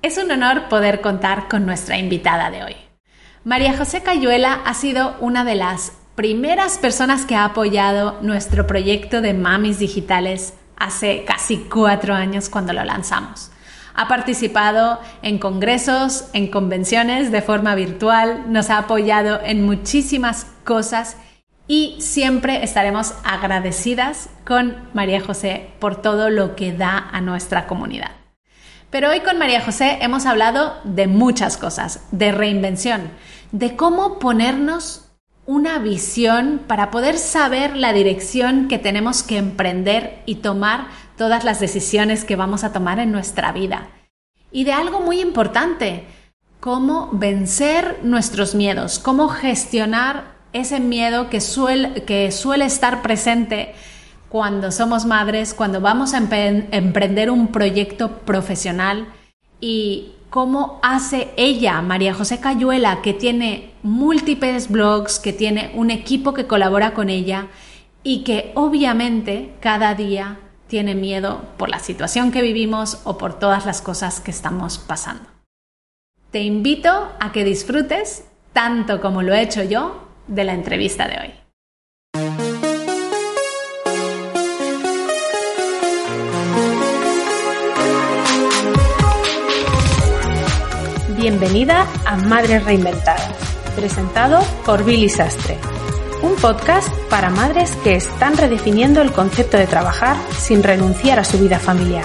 Es un honor poder contar con nuestra invitada de hoy. María José Cayuela ha sido una de las primeras personas que ha apoyado nuestro proyecto de Mamis Digitales hace casi cuatro años cuando lo lanzamos. Ha participado en congresos, en convenciones de forma virtual, nos ha apoyado en muchísimas cosas y siempre estaremos agradecidas con María José por todo lo que da a nuestra comunidad. Pero hoy con María José hemos hablado de muchas cosas, de reinvención, de cómo ponernos una visión para poder saber la dirección que tenemos que emprender y tomar todas las decisiones que vamos a tomar en nuestra vida. Y de algo muy importante, cómo vencer nuestros miedos, cómo gestionar ese miedo que suele, que suele estar presente cuando somos madres, cuando vamos a emprender un proyecto profesional y cómo hace ella, María José Cayuela, que tiene múltiples blogs, que tiene un equipo que colabora con ella y que obviamente cada día tiene miedo por la situación que vivimos o por todas las cosas que estamos pasando. Te invito a que disfrutes, tanto como lo he hecho yo, de la entrevista de hoy. Bienvenida a Madres Reinventadas, presentado por Billy Sastre, un podcast para madres que están redefiniendo el concepto de trabajar sin renunciar a su vida familiar.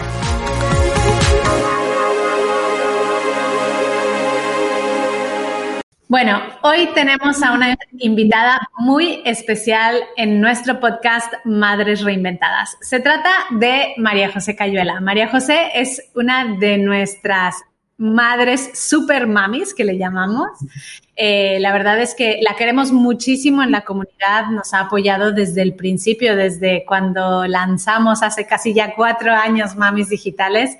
Bueno, hoy tenemos a una invitada muy especial en nuestro podcast Madres Reinventadas. Se trata de María José Cayuela. María José es una de nuestras madres super mamis, que le llamamos. Eh, la verdad es que la queremos muchísimo en la comunidad, nos ha apoyado desde el principio, desde cuando lanzamos hace casi ya cuatro años Mamis Digitales.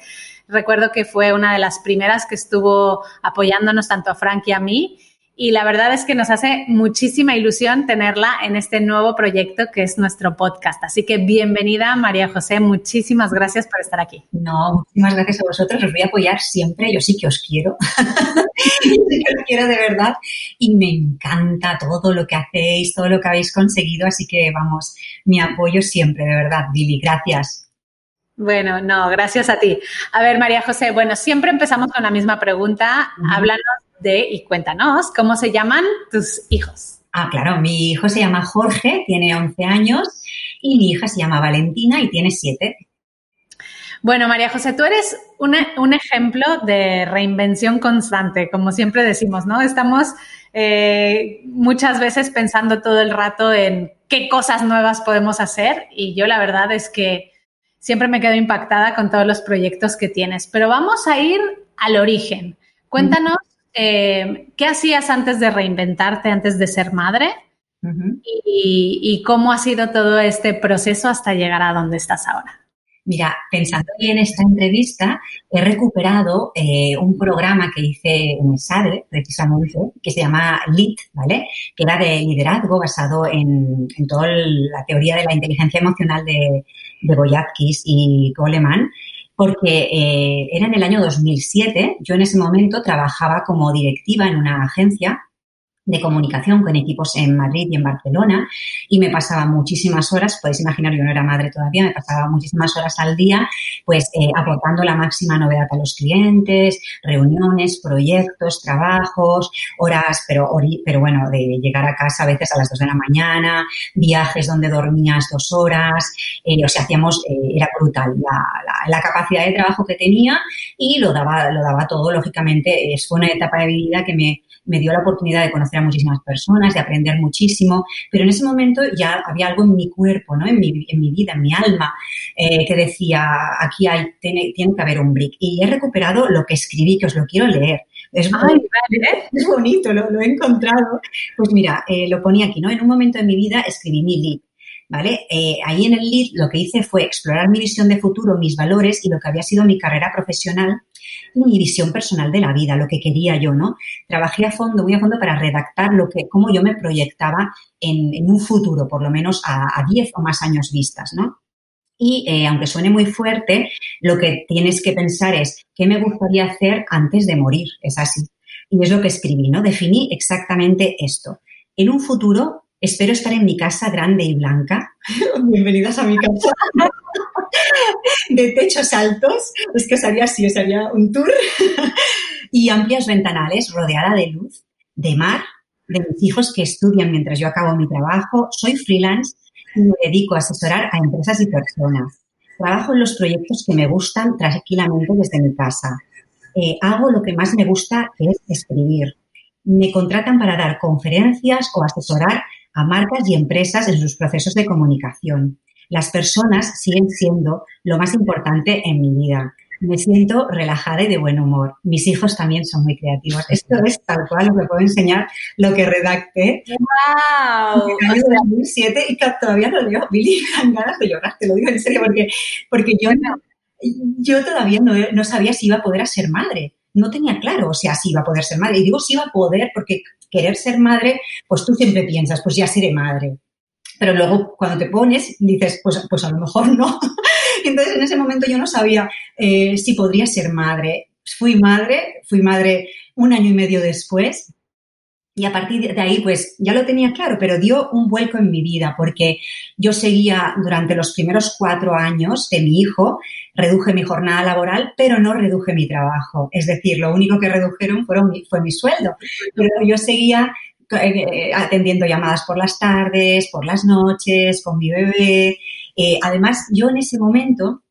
Recuerdo que fue una de las primeras que estuvo apoyándonos tanto a Frank y a mí y la verdad es que nos hace muchísima ilusión tenerla en este nuevo proyecto que es nuestro podcast. Así que bienvenida, María José. Muchísimas gracias por estar aquí. No, muchísimas gracias a vosotros. Os voy a apoyar siempre. Yo sí que os quiero. sí que os quiero de verdad. Y me encanta todo lo que hacéis, todo lo que habéis conseguido. Así que vamos, mi apoyo siempre, de verdad, Billy. Gracias. Bueno, no, gracias a ti. A ver, María José, bueno, siempre empezamos con la misma pregunta. Háblanos y cuéntanos, ¿cómo se llaman tus hijos? Ah, claro, mi hijo se llama Jorge, tiene 11 años, y mi hija se llama Valentina y tiene 7. Bueno, María José, tú eres un ejemplo de reinvención constante, como siempre decimos, ¿no? Estamos eh, muchas veces pensando todo el rato en qué cosas nuevas podemos hacer y yo la verdad es que siempre me quedo impactada con todos los proyectos que tienes. Pero vamos a ir al origen. Cuéntanos eh, ¿qué hacías antes de reinventarte, antes de ser madre? y, cómo ha sido todo este proceso hasta llegar a donde estás ahora? Mira, pensando en esta entrevista, he recuperado eh, un programa que hice en SADE, precisamente, que se llama LIT, ¿vale? Que era de liderazgo basado en, toda la teoría de la inteligencia emocional de, de Boyatkis y Goleman porque eh, era en el año 2007. Yo en ese momento trabajaba como directiva en una agencia de comunicación con equipos en Madrid y en Barcelona y me pasaba muchísimas horas, podéis imaginar, yo no era madre todavía, me pasaba muchísimas horas al día pues eh, aportando la máxima novedad a los clientes, reuniones, proyectos, trabajos, horas, pero, pero bueno, de llegar a casa a veces a las dos de la mañana, viajes donde dormías dos horas, eh, o sea, hacíamos, eh, era brutal la, la, capacidad de trabajo que tenía y lo daba, lo daba todo, lógicamente, fue una etapa de vida que me me dio la oportunidad de conocer a muchísimas personas, de aprender muchísimo, pero en ese momento ya había algo en mi cuerpo, ¿no? en, mi, en mi vida, en mi alma, eh, que decía, aquí hay, tiene, tiene que haber un brick. Y he recuperado lo que escribí, que os lo quiero leer. Es, es bonito, lo, lo, he encontrado. Pues mira, eh, lo ponía aquí, ¿no? En un momento de mi vida escribí mi libro ¿vale? Eh, ahí en el lead lo que hice fue explorar mi visión de futuro, mis valores y lo que había sido mi carrera profesional mi visión personal de la vida, lo que quería yo, ¿no? Trabajé a fondo, muy a fondo para redactar lo que, cómo yo me proyectaba en, un futuro, por lo menos a 10 o más años vistas, ¿no? Y eh, aunque suene muy fuerte, lo que tienes que pensar es, ¿qué me gustaría hacer antes de morir? Es así. Y es lo que escribí, ¿no? Definí exactamente esto. En un futuro espero estar en mi casa grande y blanca. Bienvenidas a mi casa. de techos altos. Es que sería así, os haría un tour. y amplias ventanales, rodeada de luz, de mar, de mis hijos que estudian mientras yo acabo mi trabajo. Soy freelance y me dedico a asesorar a empresas y personas. Trabajo en los proyectos que me gustan tranquilamente desde mi casa. Eh, hago lo que más me gusta, que es escribir. Me contratan para dar conferencias o asesorar a marcas y empresas en sus procesos de comunicación. Las personas siguen siendo lo más importante en mi vida me siento relajada y de buen humor. Mis hijos también son muy creativos. Esto es tal cual lo que puedo enseñar, lo que redacté. ¡Wow! En el año 2007 y todavía lo leo. Billy, me ganas de llorar, te lo digo en serio, porque, porque yo, yo todavía no, no sabía si iba a poder ser madre. No tenía claro, o sea, si iba a poder ser madre. Y digo si iba a poder, porque querer ser madre, pues tú siempre piensas, pues ya seré madre. Pero luego cuando te pones, dices, pues, pues a lo mejor no. Entonces, en ese momento yo no sabía eh, si podría ser madre. Fui madre, fui madre un año y medio después. Y a partir de ahí, pues ya lo tenía claro, pero dio un vuelco en mi vida porque yo seguía durante los primeros cuatro años de mi hijo, reduje mi jornada laboral, pero no reduje mi trabajo. Es decir, lo único que redujeron fueron, fue mi sueldo. Pero yo seguía eh, atendiendo llamadas por las tardes, por las noches, con mi bebé, eh, además, yo en ese momento,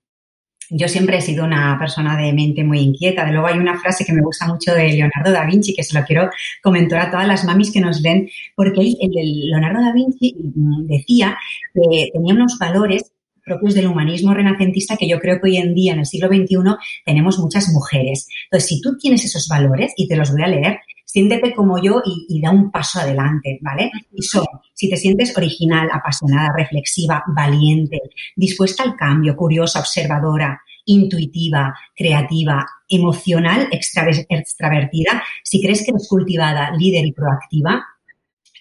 yo siempre he sido una persona de mente muy inquieta. De luego hay una frase que me gusta mucho de Leonardo da Vinci, que se lo quiero comentar a todas las mamis que nos ven, porque Leonardo da Vinci decía que tenía unos valores propios del humanismo renacentista que yo creo que hoy en día, en el siglo XXI, tenemos muchas mujeres. Entonces, si tú tienes esos valores, y te los voy a leer, siéntete como yo y, da un paso adelante, ¿vale? Y son, si te sientes original, apasionada, reflexiva, valiente, dispuesta al cambio, curiosa, observadora, intuitiva, creativa, emocional, extravertida, si crees que eres cultivada, líder y proactiva,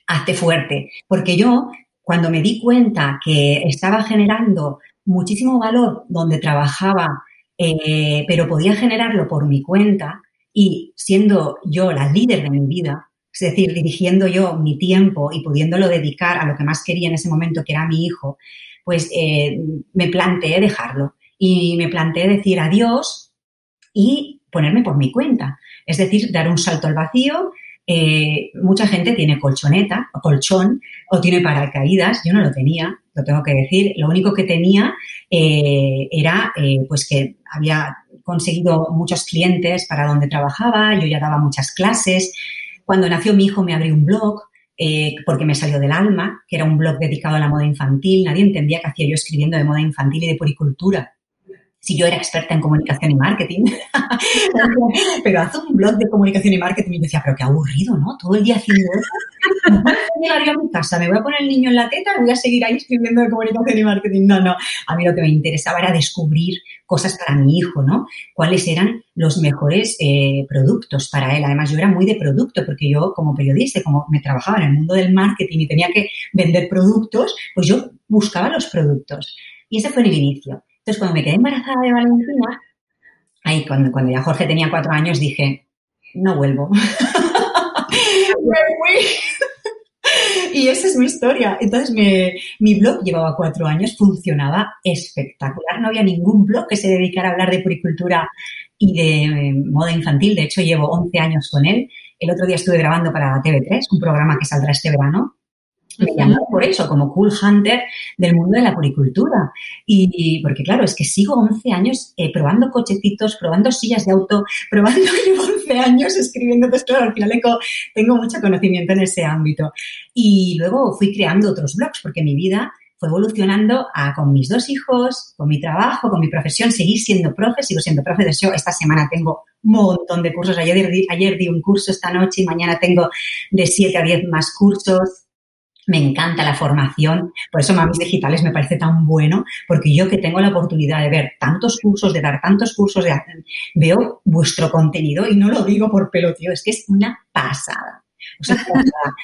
hazte fuerte. Porque yo, cuando me di cuenta que estaba generando muchísimo valor donde trabajaba, eh, pero podía generarlo por mi cuenta, y siendo yo la líder de mi vida, es decir, dirigiendo yo mi tiempo y pudiéndolo dedicar a lo que más quería en ese momento, que era mi hijo, pues eh, me planteé dejarlo y me planteé decir adiós y ponerme por mi cuenta. Es decir, dar un salto al vacío. Eh, mucha gente tiene colchoneta o colchón o tiene paracaídas. Yo no lo tenía, lo tengo que decir. Lo único que tenía eh, era pues que había conseguido muchos clientes para donde trabajaba, yo ya daba muchas clases. Cuando nació mi hijo me abrí un blog eh, porque me salió del alma, que era un blog dedicado a la moda infantil. Nadie entendía qué hacía yo escribiendo de moda infantil y de puricultura si yo era experta en comunicación y marketing. pero haz un blog de comunicación y marketing y me decía, pero qué aburrido, ¿no? Todo el día haciendo eso. Llegar a mi casa, me voy a poner el niño en la teta, voy a seguir ahí escribiendo de comunicación y marketing. No, no. A mí lo que me interesaba era descubrir cosas para mi hijo, ¿no? Cuáles eran los mejores eh, productos para él. Además, yo era muy de producto porque yo, como periodista, como me trabajaba en el mundo del marketing y tenía que vender productos, pues yo buscaba los productos. Y ese fue el inicio. Entonces, cuando me quedé embarazada de Valentina, ahí cuando, cuando ya Jorge tenía cuatro años, dije, no vuelvo. y esa es mi historia. Entonces, mi blog llevaba cuatro años, funcionaba espectacular. No había ningún blog que se dedicara a hablar de puricultura y de eh, moda infantil. De hecho, llevo 11 años con él. El otro día estuve grabando para TV3, un programa que saldrá este verano, me llamó por eso, como cool hunter del mundo de la puricultura. Y, porque, claro, es que sigo 11 años eh, probando cochecitos, probando sillas de auto, probando, llevo 11 años escribiendo, pues claro, al final tengo mucho conocimiento en ese ámbito. Y luego fui creando otros blogs, porque mi vida fue evolucionando a, con mis dos hijos, con mi trabajo, con mi profesión, seguí siendo profe, sigo siendo profe. De hecho, esta semana tengo un montón de cursos. Ayer, ayer di un curso esta noche y mañana tengo de 7 a 10 más cursos. Me encanta la formación, por eso Mamis Digitales me parece tan bueno, porque yo que tengo la oportunidad de ver tantos cursos, de dar tantos cursos, de, veo vuestro contenido y no lo digo por pelo, tío, es que es una pasada.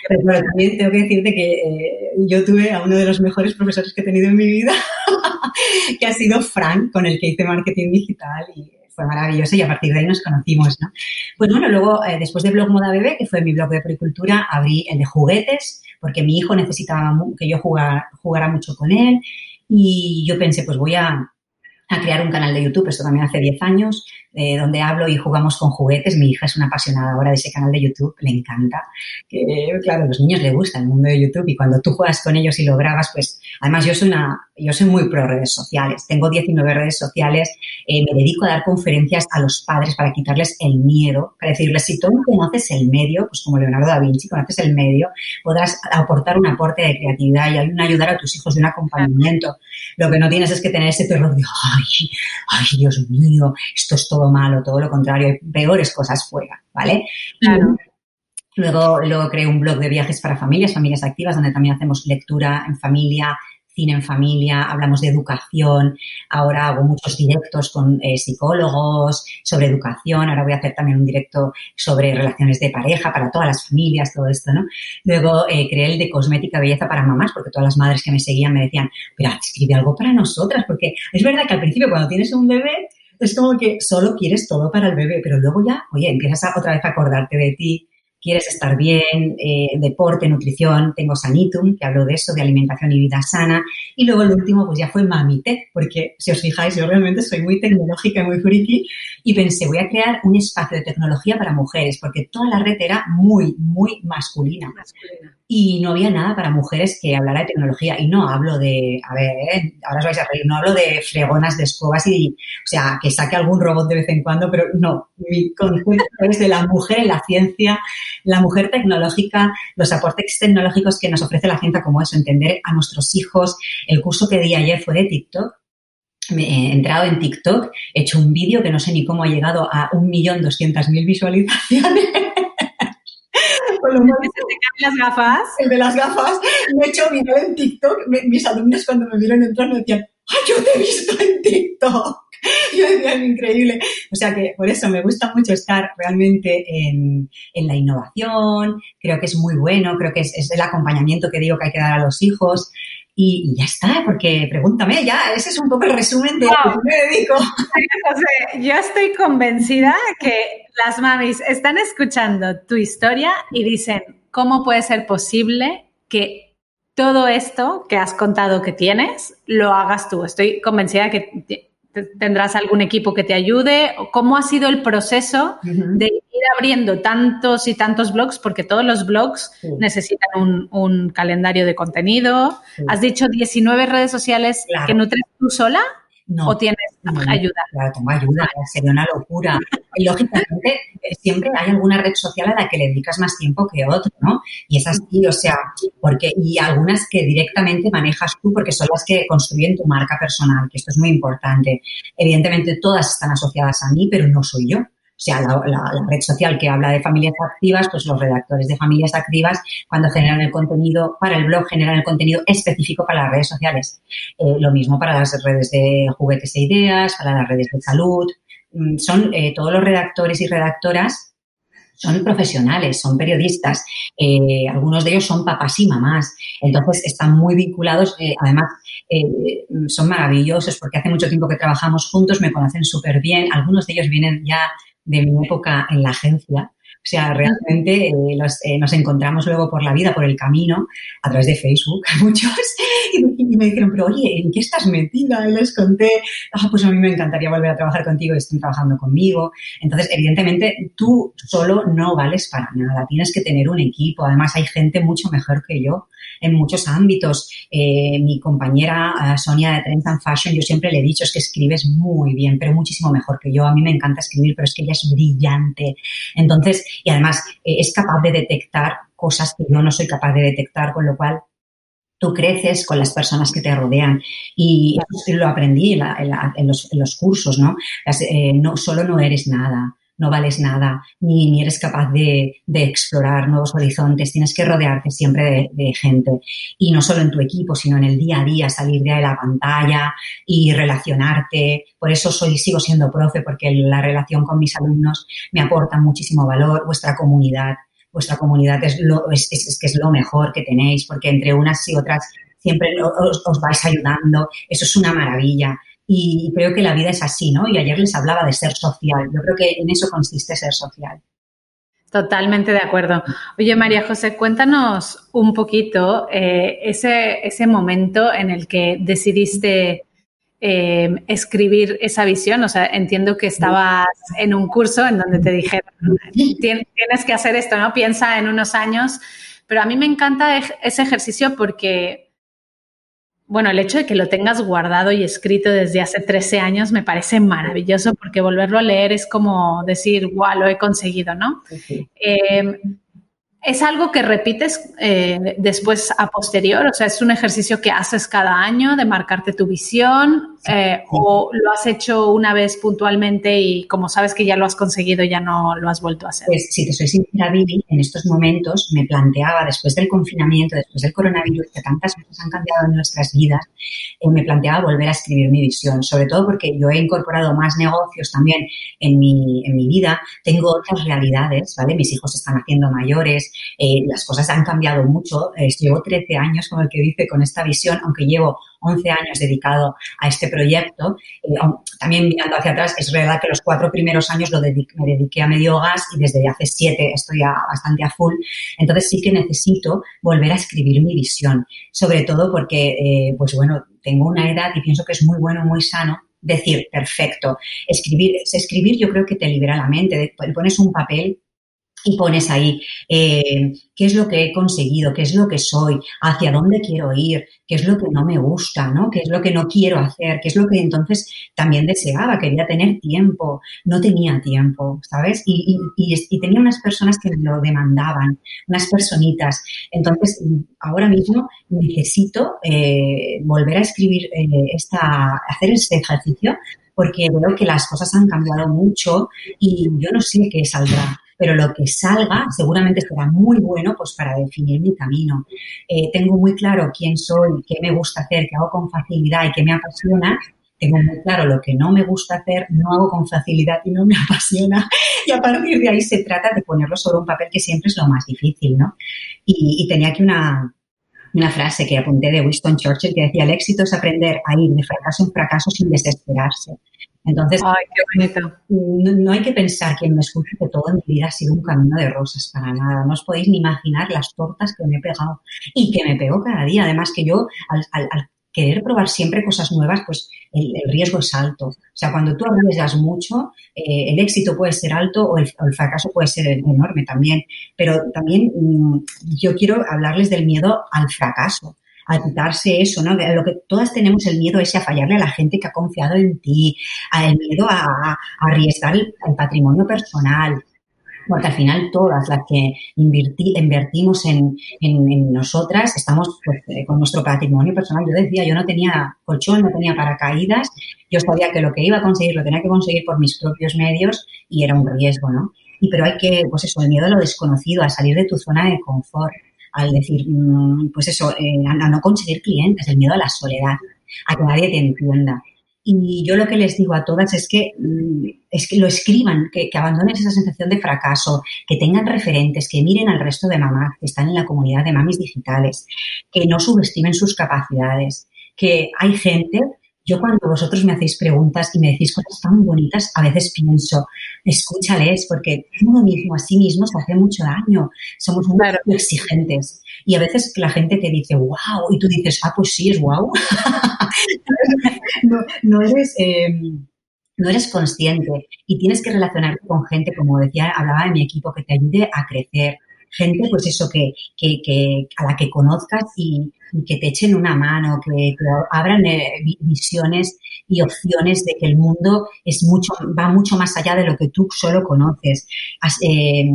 pero también tengo que decirte que eh, yo tuve a uno de los mejores profesores que he tenido en mi vida, que ha sido Frank, con el que hice marketing digital y fue maravilloso y a partir de ahí nos conocimos, ¿no? Pues bueno, luego, eh, después de Blog Moda Bebé, que fue mi blog de pericultura, abrí el de juguetes, porque mi hijo necesitaba que yo jugara, jugara mucho con él y yo pensé, pues voy a, a crear un canal de YouTube, esto también hace 10 años, eh, donde hablo y jugamos con juguetes. Mi hija es una apasionada ahora de ese canal de YouTube, le encanta. Claro, a los niños les gusta el mundo de YouTube y cuando tú juegas con ellos y lo grabas, pues además yo soy una, yo soy muy pro redes sociales. Tengo 19 redes sociales, eh, me dedico a dar conferencias a los padres para quitarles el miedo, para decirles, si tú no conoces el medio, pues como Leonardo da Vinci, conoces el medio, podrás aportar un aporte de creatividad y ayudar a tus hijos de un acompañamiento. Lo que no tienes es que tener ese terror de, ay, ay, Dios mío, esto es todo malo, todo lo contrario, hay peores cosas fuera, ¿vale? Luego, luego creé un blog de viajes para familias, familias activas, donde también hacemos lectura en familia, cine en familia, hablamos de educación, ahora hago muchos directos con eh, psicólogos sobre educación, ahora voy a hacer también un directo sobre relaciones de pareja para todas las familias, todo esto, ¿no? Luego eh, creé el de cosmética belleza para mamás, porque todas las madres que me seguían me decían, pero escribe algo para nosotras, porque es verdad que al principio cuando tienes un bebé, es como que solo quieres todo para el bebé, pero luego ya, oye, empiezas a, otra vez a acordarte de ti, quieres estar bien, eh, deporte, nutrición, tengo Sanitum, que hablo de eso, de alimentación y vida sana. Y luego el último, pues ya fue Mamite, porque si os fijáis, yo realmente soy muy tecnológica y muy friki y pensé, voy a crear un espacio de tecnología para mujeres, porque toda la red era muy, muy masculina y no había nada para mujeres que hablara de tecnología. Y no hablo de, a ver, ahora os vais a reír, no hablo de fregonas de escobas y, o sea, que saque algún robot de vez en cuando, pero no, mi concepto es de la mujer en la ciencia, la mujer tecnológica, los aportes tecnológicos que nos ofrece la ciencia como eso, entender a nuestros hijos. El curso que di ayer fue de TikTok me he entrado en TikTok, he hecho un vídeo que no sé ni cómo ha llegado a doscientas mil visualizaciones las gafas? El de las gafas. Me he hecho viral en TikTok. mis alumnos cuando me vieron entrar me decían, ¡ay, yo te he visto en TikTok! Yo decía, es increíble. O sea que por eso me gusta mucho estar realmente en, la innovación. Creo que es muy bueno. Creo que es, el acompañamiento que digo que hay que dar a los hijos. Y, ya está, porque pregúntame, ya, ese es un poco el resumen de lo que me dedico. José, yo estoy convencida que las mamis están escuchando tu historia y dicen, ¿cómo puede ser posible que todo esto que has contado que tienes lo hagas tú? Estoy convencida que tendrás algún equipo que te ayude. ¿Cómo ha sido el proceso de abriendo tantos y tantos blogs? Porque todos los blogs necesitan un, calendario de contenido. Has dicho 19 redes sociales que nutres tú sola. No, ¿O tienes ayuda? Claro, tengo ayuda, sería una locura. lógicamente, eh, siempre hay alguna red social a la que le dedicas más tiempo que otra, ¿no? Y es así, o sea, porque, y algunas que directamente manejas tú porque son las que construyen tu marca personal, que esto es muy importante. Evidentemente, todas están asociadas a mí, pero no soy yo. O sea, la, red social que habla de familias activas, pues los redactores de familias activas, cuando generan el contenido para el blog, generan el contenido específico para las redes sociales. Eh, lo mismo para las redes de juguetes e ideas, para las redes de salud. Mm, son eh, todos los redactores y redactoras son profesionales, son periodistas, eh, algunos de ellos son papás y mamás, entonces están muy vinculados, además son maravillosos porque hace mucho tiempo que trabajamos juntos, me conocen súper bien, algunos de ellos vienen ya de mi época en la agencia. O sea, realmente eh, eh, nos encontramos luego por la vida, por el camino, a través de Facebook, muchos, y, me dijeron, pero oye, ¿en qué estás metida? Y les conté, ah, pues a mí me encantaría volver a trabajar contigo y están trabajando conmigo. Entonces, evidentemente, tú solo no vales para nada, tienes que tener un equipo. Además, hay gente mucho mejor que yo en muchos ámbitos. Eh, mi compañera eh, Sonia de Trends and Fashion, yo siempre le he dicho, es que escribes muy bien, pero muchísimo mejor que yo. A mí me encanta escribir, pero es que ella es brillante. Entonces, y además eh, es capaz de detectar cosas que yo no soy capaz de detectar, con lo cual tú creces con las personas que te rodean. Y lo aprendí en, los, cursos, ¿no? no solo no eres nada, no vales nada, ni, ni eres capaz de, explorar nuevos horizontes. Tienes que rodearte siempre de, gente. Y no solo en tu equipo, sino en el día a día, salir de la pantalla y relacionarte. Por eso soy, sigo siendo profe, porque la relación con mis alumnos me aporta muchísimo valor, vuestra comunidad vuestra comunidad es, lo, es, que es lo mejor que tenéis, porque entre unas y otras siempre os, os vais ayudando, eso es una maravilla. Y creo que la vida es así, ¿no? Y ayer les hablaba de ser social. Yo creo que en eso consiste ser social. Totalmente de acuerdo. Oye, María José, cuéntanos un poquito eh, ese, ese momento en el que decidiste eh, escribir esa visión. O sea, entiendo que estabas en un curso en donde te dijeron, tienes que hacer esto, ¿no? Piensa en unos años. Pero a mí me encanta ese ejercicio porque bueno, el hecho de que lo tengas guardado y escrito desde hace 13 años me parece maravilloso porque volverlo a leer es como decir, guau, lo he conseguido, ¿no? Eh, ¿Es algo que repites eh, después a posterior? O sea, ¿es un ejercicio que haces cada año de marcarte tu visión? Eh, ¿O lo has hecho una vez puntualmente y como sabes que ya lo has conseguido, ya no lo has vuelto a hacer? Pues si te soy sincera, Vivi, en estos momentos me planteaba, después del confinamiento, después del coronavirus, que tantas cosas han cambiado en nuestras vidas, eh, me planteaba volver a escribir mi visión, sobre todo porque yo he incorporado más negocios también en mi, en mi vida, tengo otras realidades, ¿vale? Mis hijos están haciendo mayores, eh, las cosas han cambiado mucho. Eh, llevo 13 años, como el que dice, con esta visión, aunque llevo 11 años dedicado a este proyecto. Eh, también mirando hacia atrás, es verdad que los cuatro primeros años lo me dediqué a medio gas y desde hace siete estoy bastante a full. Entonces sí que necesito volver a escribir mi visión, sobre todo porque, pues bueno, tengo una edad y pienso que es muy bueno, muy sano decir, perfecto, escribir, escribir yo creo que te libera la mente, pones un papel y pones ahí eh, qué es lo que he conseguido, qué es lo que soy, hacia dónde quiero ir, qué es lo que no me gusta, ¿no? qué es lo que no quiero hacer, qué es lo que entonces también deseaba, quería tener tiempo, no tenía tiempo, ¿sabes? Y, tenía unas personas que me lo demandaban, unas personitas. Entonces, ahora mismo necesito eh, volver a escribir eh, esta, hacer este ejercicio porque veo que las cosas han cambiado mucho y yo no sé qué saldrá pero lo que salga seguramente será muy bueno pues para definir mi camino. Eh, tengo muy claro quién soy, qué me gusta hacer, qué hago con facilidad y qué me apasiona. Tengo muy claro lo que no me gusta hacer, no hago con facilidad y no me apasiona. Y a partir de ahí se trata de ponerlo sobre un papel que siempre es lo más difícil, ¿no? Y, tenía aquí una, una frase que apunté de Winston Churchill que decía, el éxito es aprender a ir de fracaso en fracaso sin desesperarse. Entonces, No, hay que pensar, quien me escucha, que todo en mi vida ha sido un camino de rosas, para nada. No os podéis ni imaginar las tortas que me he pegado y que me pego cada día. Además que yo, al, querer probar siempre cosas nuevas, pues el, riesgo es alto. O sea, cuando tú arriesgas mucho, eh, el éxito puede ser alto o el, fracaso puede ser enorme también. Pero también mm, yo quiero hablarles del miedo al fracaso a quitarse eso, ¿no? lo que todas tenemos el miedo ese a fallarle a la gente que ha confiado en ti, el miedo a, arriesgar el, patrimonio personal, porque al final todas las que invertimos en, nosotras estamos pues, eh, con nuestro patrimonio personal. Yo decía, yo no tenía colchón, no tenía paracaídas, yo sabía que lo que iba a conseguir lo tenía que conseguir por mis propios medios y era un riesgo, ¿no? Y pero hay que, pues eso, el miedo a lo desconocido, a salir de tu zona de confort al decir, mm, pues eso, eh, a, no conseguir clientes, el miedo a la soledad, a que nadie te entienda. Y yo lo que les digo a todas es que, mm, es que lo escriban, que, que, abandonen esa sensación de fracaso, que tengan referentes, que miren al resto de mamás que están en la comunidad de mamis digitales, que no subestimen sus capacidades, que hay gente yo cuando vosotros me hacéis preguntas y me decís cosas tan bonitas, a veces pienso, escúchales, porque uno mismo a sí mismo se hace mucho daño. Somos muy exigentes. Y a veces la gente te dice, wow, y tú dices, ah, pues sí, es wow. no, eres... Em, no eres consciente y tienes que relacionarte con gente, como decía, hablaba de mi equipo, que te ayude a crecer, gente, pues eso, que, que, a la que conozcas y, que te echen una mano, que, abran eh, visiones y opciones de que el mundo es mucho, va mucho más allá de lo que tú solo conoces. Eh,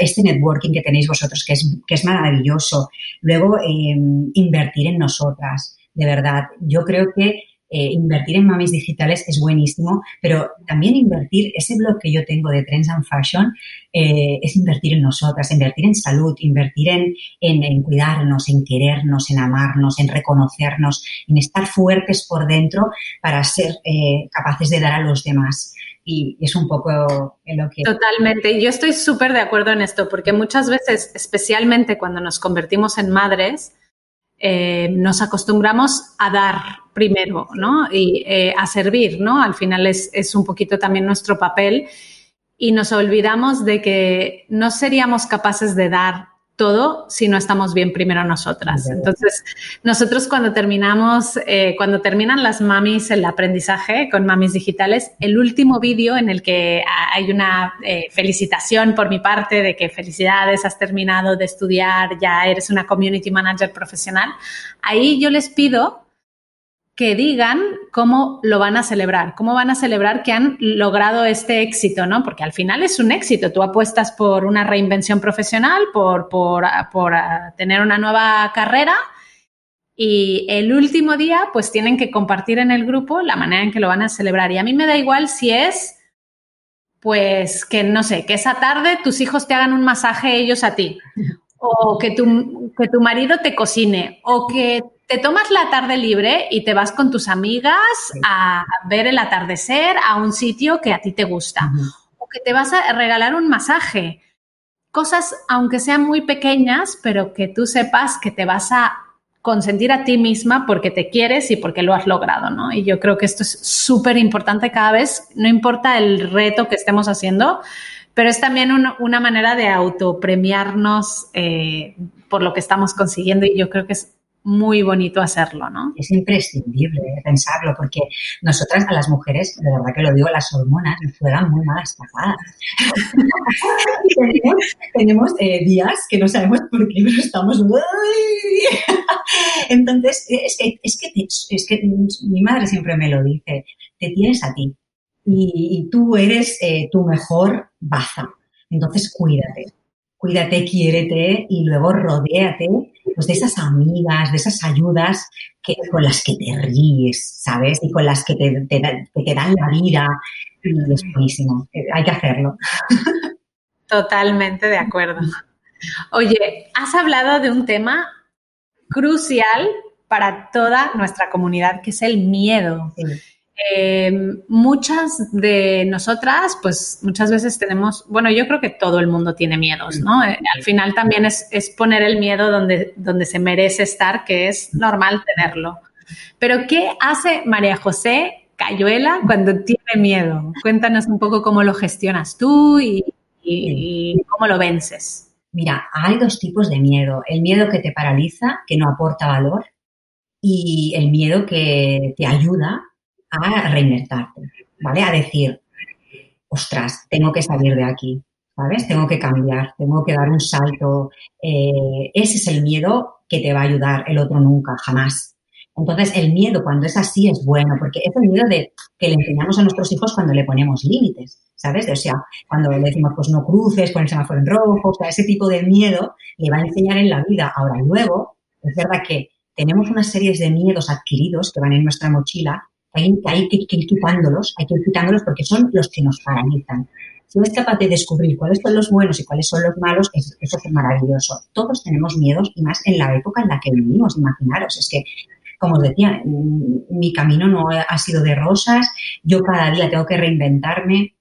este networking que tenéis vosotros, que es, que es maravilloso. Luego, eh, invertir en nosotras, de verdad. Yo creo que eh, invertir en mamis digitales es buenísimo, pero también invertir, ese blog que yo tengo de Trends and Fashion, eh, es invertir en nosotras, invertir en salud, invertir en, en, cuidarnos, en querernos, en amarnos, en reconocernos, en estar fuertes por dentro para ser eh, capaces de dar a los demás y es un poco lo que... Totalmente. Yo estoy súper de acuerdo en esto, porque muchas veces, especialmente cuando nos convertimos en madres, eh, nos acostumbramos a dar primero, ¿no? Y eh, a servir, ¿no? Al final es, es un poquito también nuestro papel y nos olvidamos de que no seríamos capaces de dar todo si no estamos bien primero nosotras. Entonces, nosotros cuando terminamos, eh, cuando terminan las mamis el aprendizaje con mamis digitales, el último vídeo en el que hay una eh, felicitación por mi parte de que felicidades, has terminado de estudiar, ya eres una community manager profesional, ahí yo les pido que digan cómo lo van a celebrar, cómo van a celebrar que han logrado este éxito, ¿no? Porque al final es un éxito. Tú apuestas por una reinvención profesional, por, por, por ah, tener una nueva carrera y el último día pues tienen que compartir en el grupo la manera en que lo van a celebrar. Y a mí me da igual si es, pues, que no sé, que esa tarde tus hijos te hagan un masaje ellos a ti, o que tu, que tu marido te cocine, o que te tomas la tarde libre y te vas con tus amigas a ver el atardecer a un sitio que a ti te gusta. O que te vas a regalar un masaje. Cosas, aunque sean muy pequeñas, pero que tú sepas que te vas a consentir a ti misma porque te quieres y porque lo has logrado, ¿no? Y yo creo que esto es súper importante cada vez, no importa el reto que estemos haciendo, pero es también una manera de autopremiarnos eh, por lo que estamos consiguiendo y yo creo que es muy bonito hacerlo, ¿no? Es imprescindible pensarlo, porque nosotras a las mujeres, de verdad que lo digo, las hormonas nos juegan muy malas pasadas. tenemos, tenemos eh, días que no sabemos por qué, pero estamos... Entonces, es que, es, que es que mi madre siempre me lo dice, te tienes a ti y, tú eres eh, tu mejor baza. Entonces, cuídate cuídate, quiérete y luego rodéate pues, de esas amigas, de esas ayudas que, con las que te ríes, ¿sabes? Y con las que te, te, dan la vida. Y es buenísimo. Hay que hacerlo. Totalmente de acuerdo. Oye, has hablado de un tema crucial para toda nuestra comunidad, que es el miedo. Eh, muchas de nosotras, pues muchas veces tenemos, bueno, yo creo que todo el mundo tiene miedos, ¿no? Eh, al final también es, poner el miedo donde, donde se merece estar, que es normal tenerlo. Pero ¿qué hace María José Cayuela cuando tiene miedo? Cuéntanos un poco cómo lo gestionas tú y, y cómo lo vences. Mira, hay dos tipos de miedo. El miedo que te paraliza, que no aporta valor, y el miedo que te ayuda a reinvertarte, ¿vale? A decir, ostras, tengo que salir de aquí, ¿sabes? Tengo que cambiar, tengo que dar un salto. Eh, ese es el miedo que te va a ayudar, el otro nunca, jamás. Entonces, el miedo cuando es así es bueno, porque es el miedo de que le enseñamos a nuestros hijos cuando le ponemos límites, ¿sabes? O sea, cuando le decimos, pues no cruces, pon el semáforo en rojo, o sea, ese tipo de miedo le va a enseñar en la vida. Ahora, luego, es verdad que tenemos una serie de miedos adquiridos que van en nuestra mochila hay, que, ir quitándolos, hay que ir quitándolos porque son los que nos paralizan. Si eres capaz de descubrir cuáles son los buenos y cuáles son los malos, eso, es maravilloso. Todos tenemos miedos y más en la época en la que vivimos, imaginaros. Es que, como os decía, mm, mi camino no ha sido de rosas, yo cada día tengo que reinventarme,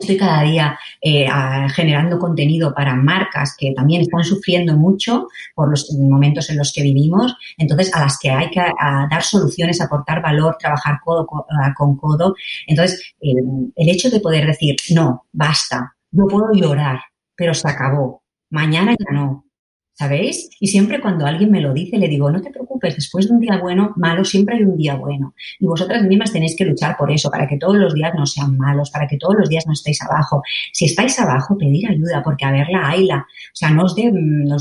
Estoy cada día eh, generando contenido para marcas que también están sufriendo mucho por los momentos en los que vivimos, entonces a las que hay que dar soluciones, aportar valor, trabajar codo con, codo. Entonces, el hecho de poder decir, no, basta, no puedo llorar, pero se acabó, mañana ya no, ¿sabéis? Y siempre cuando alguien me lo dice, le digo, no te preocupes, después de un día bueno, malo, siempre hay un día bueno. Y vosotras mismas tenéis que luchar por eso, para que todos los días no sean malos, para que todos los días no estéis abajo. Si estáis abajo, pedir ayuda, porque a verla, hayla. O sea, no os dé, no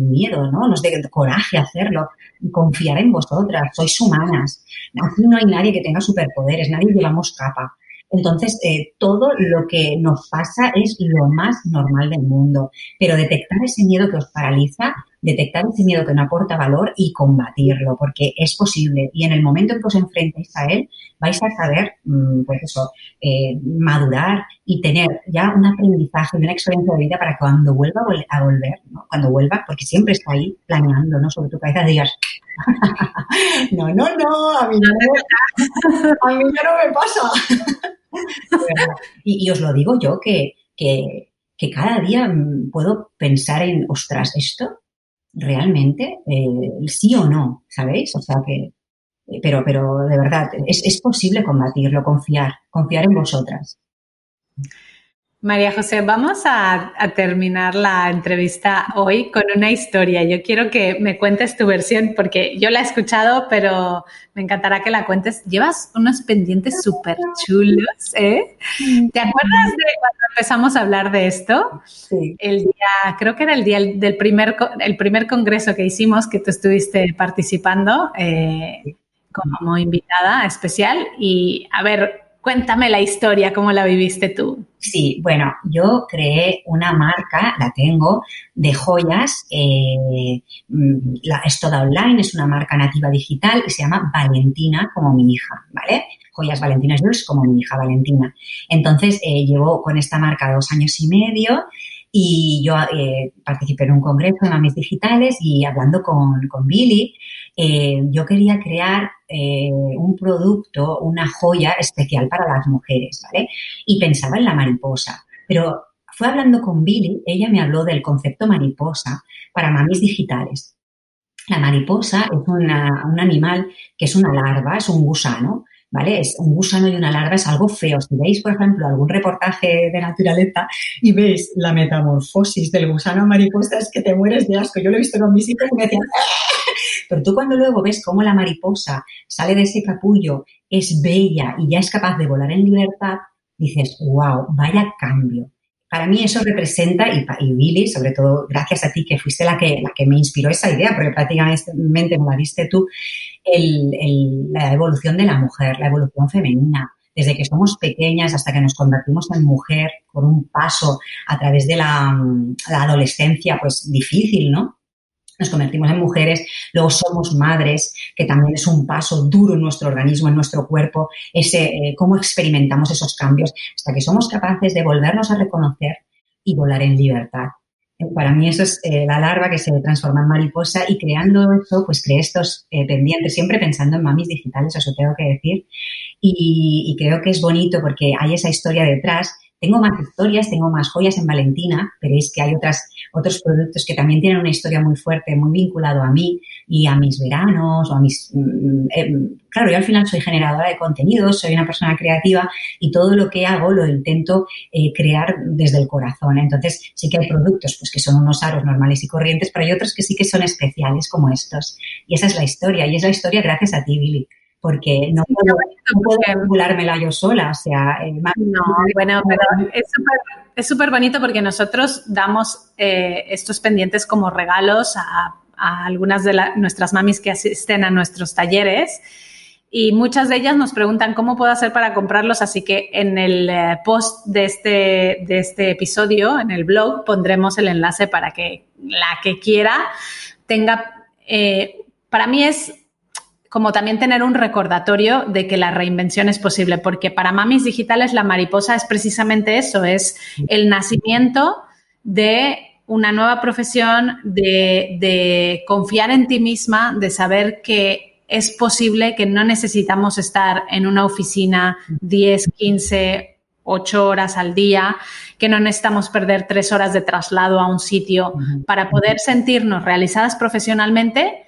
miedo, ¿no? No os dé coraje hacerlo. Confiar en vosotras, sois humanas. Aquí no hay nadie que tenga superpoderes, nadie llevamos capa. Entonces, eh, todo lo que nos pasa es lo más normal del mundo, pero detectar ese miedo que os paraliza, detectar ese miedo que no aporta valor y combatirlo, porque es posible. Y en el momento en que os enfrentéis a él, vais a saber, mm, pues eso, eh, madurar y tener ya un aprendizaje y una experiencia de vida para cuando vuelva a volver, ¿no? cuando vuelva, porque siempre está ahí planeando, ¿no? Sobre tu cabeza digas, no, no, no, a mí no, a mí ya no me pasa. y, os lo digo yo, que, que, cada día puedo pensar en, ostras, esto realmente, eh, sí o no, ¿sabéis? O sea que, pero, pero de verdad, es, es posible combatirlo, confiar, confiar en vosotras. María José, vamos a, terminar la entrevista hoy con una historia. Yo quiero que me cuentes tu versión porque yo la he escuchado, pero me encantará que la cuentes. Llevas unos pendientes súper chulos, ¿eh? ¿Te acuerdas de cuando empezamos a hablar de esto? Sí. El día, creo que era el día del primer, el primer congreso que hicimos, que tú estuviste participando eh, como invitada especial. Y a ver, Cuéntame la historia, cómo la viviste tú. Sí, bueno, yo creé una marca, la tengo, de joyas. Eh, mm, la, es toda online, es una marca nativa digital y se llama Valentina, como mi hija, ¿vale? Joyas Valentinas Jules, como mi hija Valentina. Entonces, eh, llevo con esta marca dos años y medio y yo eh, participé en un congreso de mamis digitales y hablando con, Billy, eh, yo quería crear eh, un producto, una joya especial para las mujeres, ¿vale? Y pensaba en la mariposa. Pero fue hablando con Billy, ella me habló del concepto mariposa para mamis digitales. La mariposa es un animal que es una larva, es un gusano, ¿vale? Es un gusano y una larva es algo feo. Si veis, por ejemplo, algún reportaje de naturaleza y veis la metamorfosis del gusano mariposa, es que te mueres de asco. Yo lo he visto con mis hijos y me decían, ¡Ah!". pero tú cuando luego ves cómo la mariposa sale de ese capullo, es bella y ya es capaz de volar en libertad, dices, wow, vaya cambio. Para mí eso representa, y, y Billy, sobre todo gracias a ti, que fuiste la que, la que me inspiró esa idea, porque prácticamente me la diste tú, la evolución de la mujer, la evolución femenina, desde que somos pequeñas hasta que nos convertimos en mujer, por un paso a través de la, adolescencia, pues difícil, ¿no? Nos convertimos en mujeres, luego somos madres, que también es un paso duro en nuestro organismo, en nuestro cuerpo, ese eh, cómo experimentamos esos cambios, hasta que somos capaces de volvernos a reconocer y volar en libertad. Para mí eso es eh, la larva que se transforma en mariposa y creando eso, pues creé estos eh, pendientes, siempre pensando en mamis digitales, eso tengo que decir. Y, y, creo que es bonito porque hay esa historia detrás tengo más historias, tengo más joyas en Valentina, veréis que hay otras, otros productos que también tienen una historia muy fuerte, muy vinculado a mí y a mis veranos o a mis... Mm, em, claro, yo al final soy generadora de contenidos, soy una persona creativa y todo lo que hago lo intento eh, crear desde el corazón. Entonces sí que hay productos pues, que son unos aros normales y corrientes, pero hay otros que sí que son especiales como estos. Y esa es la historia y es la historia gracias a ti, Billy porque no puedo, calculármela yo sola, o sea... no, bueno, pero es súper bonito porque nosotros damos eh, estos pendientes como regalos a, algunas de nuestras mamis que asisten a nuestros talleres y muchas de ellas nos preguntan cómo puedo hacer para comprarlos, así que en el eh, post de este, de este episodio, en el blog, pondremos el enlace para que la que quiera tenga... Eh, para mí es como también tener un recordatorio de que la reinvención es posible, porque para mamis digitales la mariposa es precisamente eso, es el nacimiento de una nueva profesión, de, confiar en ti misma, de saber que es posible que no necesitamos estar en una oficina 10, 15, 8 horas al día, que no necesitamos perder tres horas de traslado a un sitio para poder sentirnos realizadas profesionalmente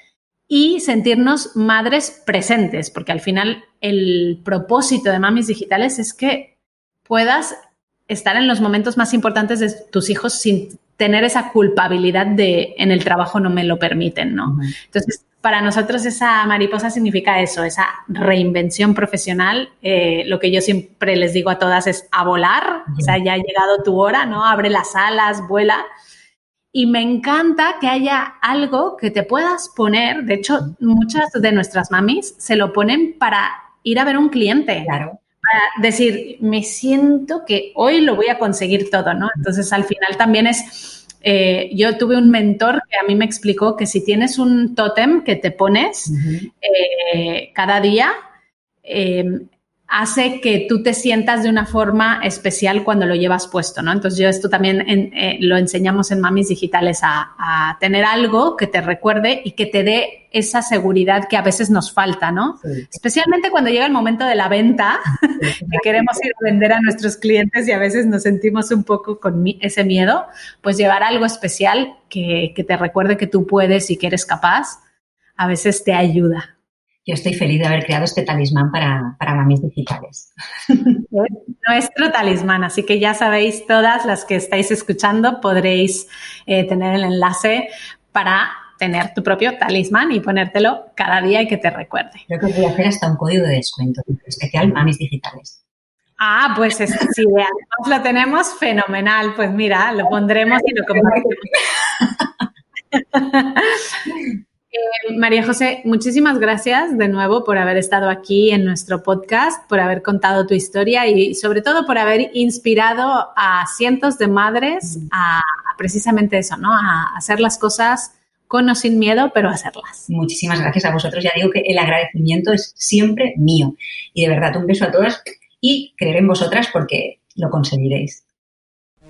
y sentirnos madres presentes, porque al final el propósito de Mamis Digitales es que puedas estar en los momentos más importantes de tus hijos sin tener esa culpabilidad de en el trabajo no me lo permiten, ¿no? Entonces, para nosotros esa mariposa significa eso, esa reinvención profesional. Eh, lo que yo siempre les digo a todas es a volar, o sea, ya ha llegado tu hora, ¿no? Abre las alas, vuela y me encanta que haya algo que te puedas poner. De hecho, muchas de nuestras mamis se lo ponen para ir a ver un cliente. Claro. Para decir, me siento que hoy lo voy a conseguir todo, ¿no? Entonces, al final también es eh, yo tuve un mentor que a mí me explicó que si tienes un tótem que te pones eh, cada día, eh, hace que tú te sientas de una forma especial cuando lo llevas puesto, ¿no? Entonces yo esto también eh, lo enseñamos en Mamis Digitales a, tener algo que te recuerde y que te dé esa seguridad que a veces nos falta, ¿no? Especialmente cuando llega el momento de la venta, que queremos ir a vender a nuestros clientes y a veces nos sentimos un poco con ese miedo, pues llevar algo especial que, que te recuerde que tú puedes y que eres capaz, a veces te ayuda yo estoy feliz de haber creado este talismán para, para mamis digitales. Nuestro talismán, así que ya sabéis, todas las que estáis escuchando podréis eh, tener el enlace para tener tu propio talismán y ponértelo cada día y que te recuerde. Creo que voy a hacer hasta un código de descuento especial mamis digitales. Ah, pues es, si además lo tenemos, fenomenal. Pues mira, lo pondremos y lo compartimos. Eh, María José, muchísimas gracias de nuevo por haber estado aquí en nuestro podcast, por haber contado tu historia y sobre todo por haber inspirado a cientos de madres a, precisamente eso, ¿no? A hacer las cosas con o sin miedo, pero hacerlas. Muchísimas gracias a vosotros. Ya digo que el agradecimiento es siempre mío. Y de verdad, un beso a todas y creer en vosotras porque lo conseguiréis.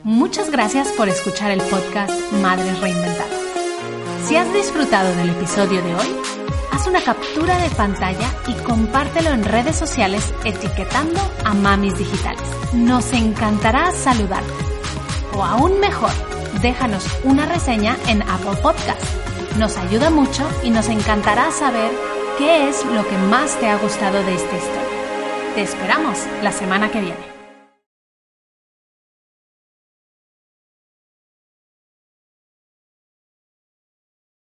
Muchas gracias por escuchar el podcast Madres Reinventadas. Si has disfrutado del episodio de hoy, haz una captura de pantalla y compártelo en redes sociales etiquetando a Mamis Digitales. Nos encantará saludarte. O aún mejor, déjanos una reseña en Apple Podcast. Nos ayuda mucho y nos encantará saber qué es lo que más te ha gustado de esta historia. Te esperamos la semana que viene.